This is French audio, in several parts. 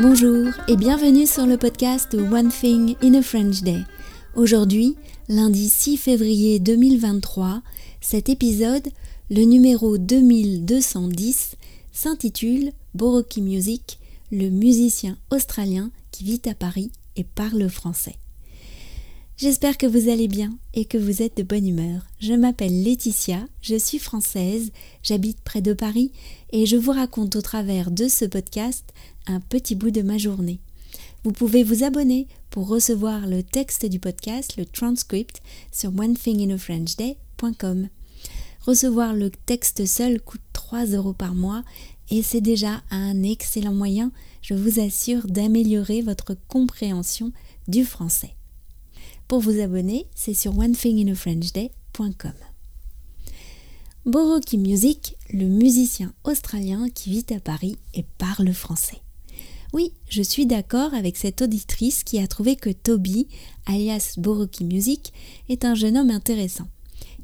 Bonjour et bienvenue sur le podcast One Thing in a French Day. Aujourd'hui, lundi 6 février 2023, cet épisode, le numéro 2210, s'intitule Boroki Music, le musicien australien qui vit à Paris et parle français. J'espère que vous allez bien et que vous êtes de bonne humeur. Je m'appelle Laetitia, je suis française, j'habite près de Paris et je vous raconte au travers de ce podcast un petit bout de ma journée. Vous pouvez vous abonner pour recevoir le texte du podcast, le transcript, sur onethinginafrenchday.com. Recevoir le texte seul coûte 3 euros par mois et c'est déjà un excellent moyen, je vous assure, d'améliorer votre compréhension du français. Pour vous abonner, c'est sur onethinginafrenchday.com. Boroki Music, le musicien australien qui vit à Paris et parle français. Oui, je suis d'accord avec cette auditrice qui a trouvé que Toby, alias Boroki Music, est un jeune homme intéressant.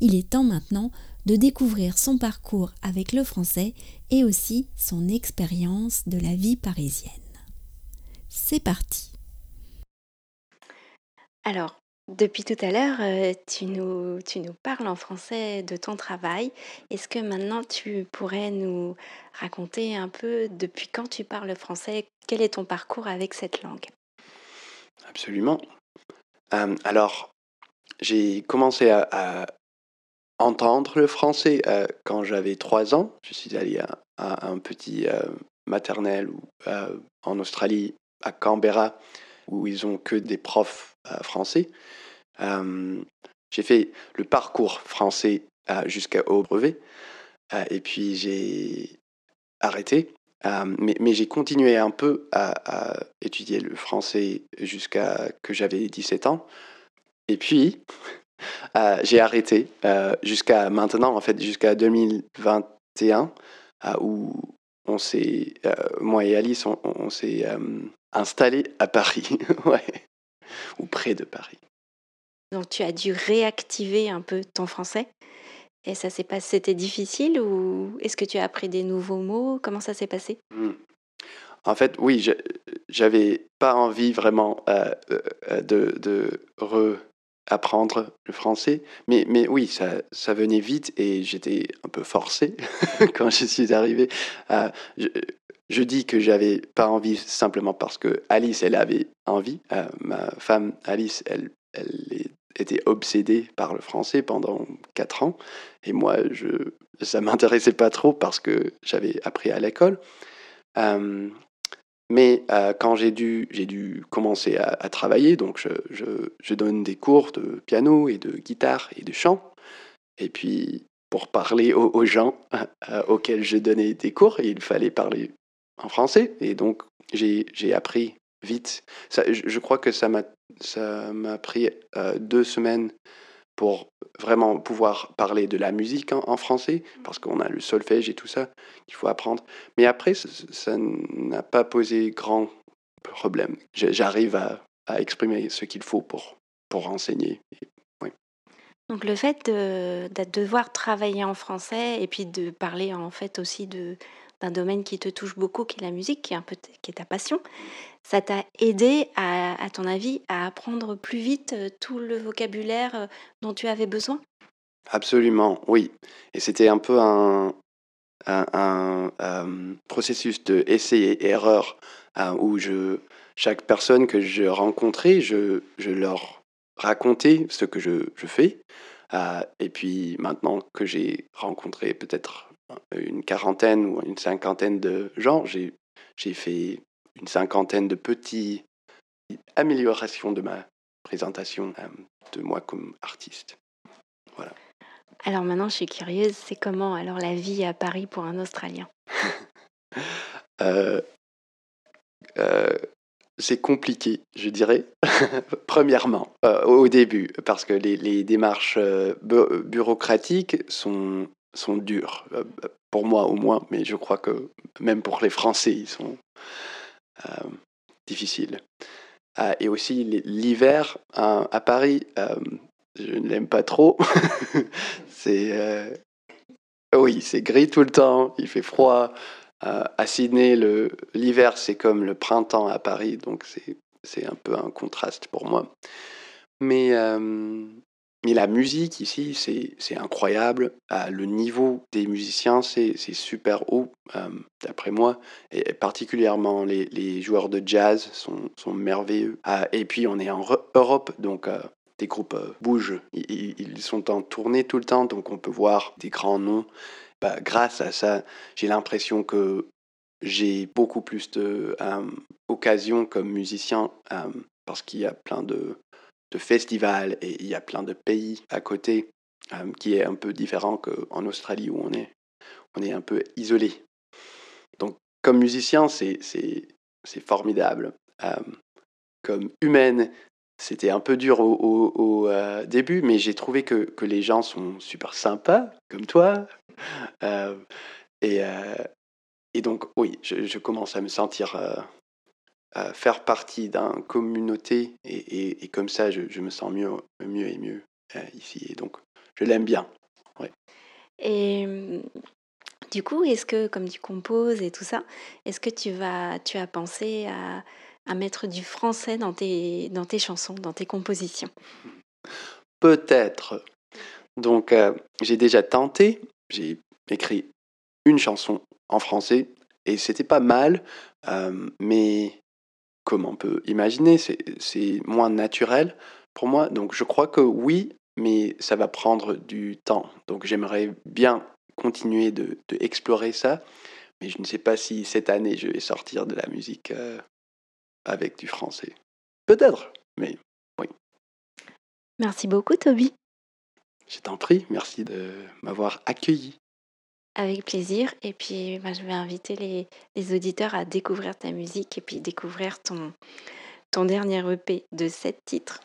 Il est temps maintenant de découvrir son parcours avec le français et aussi son expérience de la vie parisienne. C'est parti. Alors, depuis tout à l'heure, euh, tu nous, tu nous parles en français de ton travail. Est-ce que maintenant tu pourrais nous raconter un peu depuis quand tu parles français? Quel est ton parcours avec cette langue? Absolument. Euh, alors, j'ai commencé à, entendre le français euh, quand j'avais trois ans. Je suis allé à, un petit maternel en Australie, à Canberra, où ils ont que des profs français. Euh, j'ai fait le parcours français jusqu'au brevet. Euh, et puis j'ai arrêté. Euh, mais, j'ai continué un peu à, étudier le français jusqu'à que j'avais 17 ans. Et puis, j'ai arrêté jusqu'à maintenant, en fait, jusqu'à 2021, où on s'est, moi et Alice, on s'est installé à Paris. ouais ou près de Paris. Donc tu as dû réactiver un peu ton français et ça s'est passé, c'était difficile ou est-ce que tu as appris des nouveaux mots? Comment ça s'est passé? Hmm. En fait, oui, j'avais pas envie vraiment euh, euh, de, de réapprendre le français, mais, mais oui, ça, ça venait vite et j'étais un peu forcé quand je suis arrivé. Euh, je dis que j'avais pas envie simplement parce que Alice, elle avait envie. Euh, ma femme Alice, elle, elle était obsédée par le français pendant quatre ans. Et moi, je, ça m'intéressait pas trop parce que j'avais appris à l'école. Euh, mais euh, quand j'ai dû, dû commencer à, travailler, donc je, je, je, donne des cours de piano et de guitare et de chant. Et puis, pour parler aux gens auxquels je donnais des cours, il fallait parler en français. Et donc, j'ai appris vite. Ça, je, crois que ça m'a pris euh, deux semaines pour vraiment pouvoir parler de la musique en, français, parce qu'on a le solfège et tout ça qu'il faut apprendre. Mais après, ça n'a pas posé grand problème. J'arrive à, à, exprimer ce qu'il faut pour, pour enseigner. Donc le fait de, de, devoir travailler en français et puis de parler en fait aussi de, d'un domaine qui te touche beaucoup, qui est la musique, qui est un peu qui est ta passion, ça t'a aidé, à, ton avis, à apprendre plus vite euh, tout le vocabulaire euh, dont tu avais besoin? Absolument, oui. Et c'était un peu un, un, euh, processus de essai et erreur où je, chaque personne que je rencontrais, je, je leur racontais ce que je, je fais. et puis maintenant que j'ai rencontré peut-être une quarantaine ou une cinquantaine de gens. J'ai, j'ai fait une cinquantaine de petites améliorations de ma présentation euh, de moi comme artiste. Voilà. Alors maintenant, je suis curieuse, c'est comment alors la vie à Paris pour un Australien? Euh, euh, C'est compliqué, je dirais. Premièrement, au début, parce que les, les démarches bureaucratiques sont sont durs, euh, pour moi au moins, mais je crois que même pour les Français, ils sont euh, difficiles. Euh, et aussi l'hiver à Paris, je ne l'aime pas trop. c'est oui, c'est gris tout le temps, il fait froid. à Sydney, l'hiver, c'est comme le printemps à Paris, donc c'est un peu un contraste pour moi. Mais, mais la musique ici, c'est incroyable. Ah, le niveau des musiciens, c'est super haut, d'après moi. Et particulièrement, les, les, joueurs de jazz sont, sont merveilleux. Ah, et puis, on est en Europe, donc des groupes bougent. Ils, ils, sont en tournée tout le temps, donc on peut voir des grands noms. Bah, grâce à ça, j'ai l'impression que j'ai beaucoup plus d'occasions comme musicien parce qu'il y a plein de de festivals et il y a plein de pays à côté euh, qui est un peu différent qu'en Australie où on est, on est un peu isolé. Donc comme musicien, c'est, formidable. Euh, comme humaine, c'était un peu dur au, euh, début, mais j'ai trouvé que, que, les gens sont super sympas, comme toi. et, et donc, oui, je, commence à me sentir faire partie d'une communauté et, et, comme ça, je, je, me sens mieux, mieux et mieux euh, ici. Et donc, je l'aime bien. Ouais. Et du coup, est-ce que, comme tu composes et tout ça, est-ce que tu, vas, tu as pensé à, à mettre du français dans tes, dans tes chansons, dans tes compositions? Peut-être. Donc, euh, j'ai déjà tenté. J'ai écrit une chanson en français et c'était pas mal, euh, mais comme on peut imaginer, c'est moins naturel pour moi. Donc je crois que oui, mais ça va prendre du temps. Donc j'aimerais bien continuer de, explorer ça, mais je ne sais pas si cette année je vais sortir de la musique euh, avec du français. Peut-être, mais oui. Merci beaucoup Toby. Je t'en prie, merci de m'avoir accueilli. Avec plaisir. Et puis, bah, je vais inviter les, les, auditeurs à découvrir ta musique et puis découvrir ton, ton dernier EP de sept titres,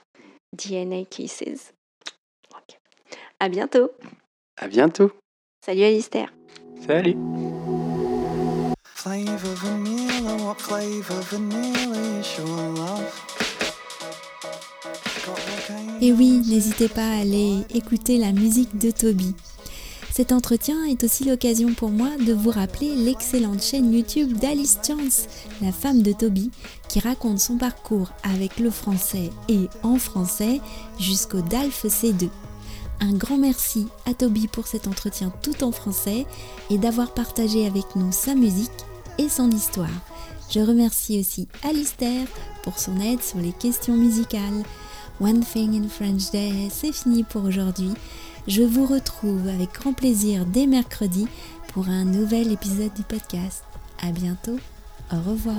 DNA Kisses. À bientôt. À bientôt. Salut Alistair. Salut. Et oui, n'hésitez pas à aller écouter la musique de Toby. Cet entretien est aussi l'occasion pour moi de vous rappeler l'excellente chaîne YouTube d'Alice Chance, la femme de Toby, qui raconte son parcours avec le français et en français jusqu'au DALF C2. Un grand merci à Toby pour cet entretien tout en français et d'avoir partagé avec nous sa musique et son histoire. Je remercie aussi Alistair pour son aide sur les questions musicales. One Thing in French Day, c'est fini pour aujourd'hui. Je vous retrouve avec grand plaisir dès mercredi pour un nouvel épisode du podcast. À bientôt. Au revoir.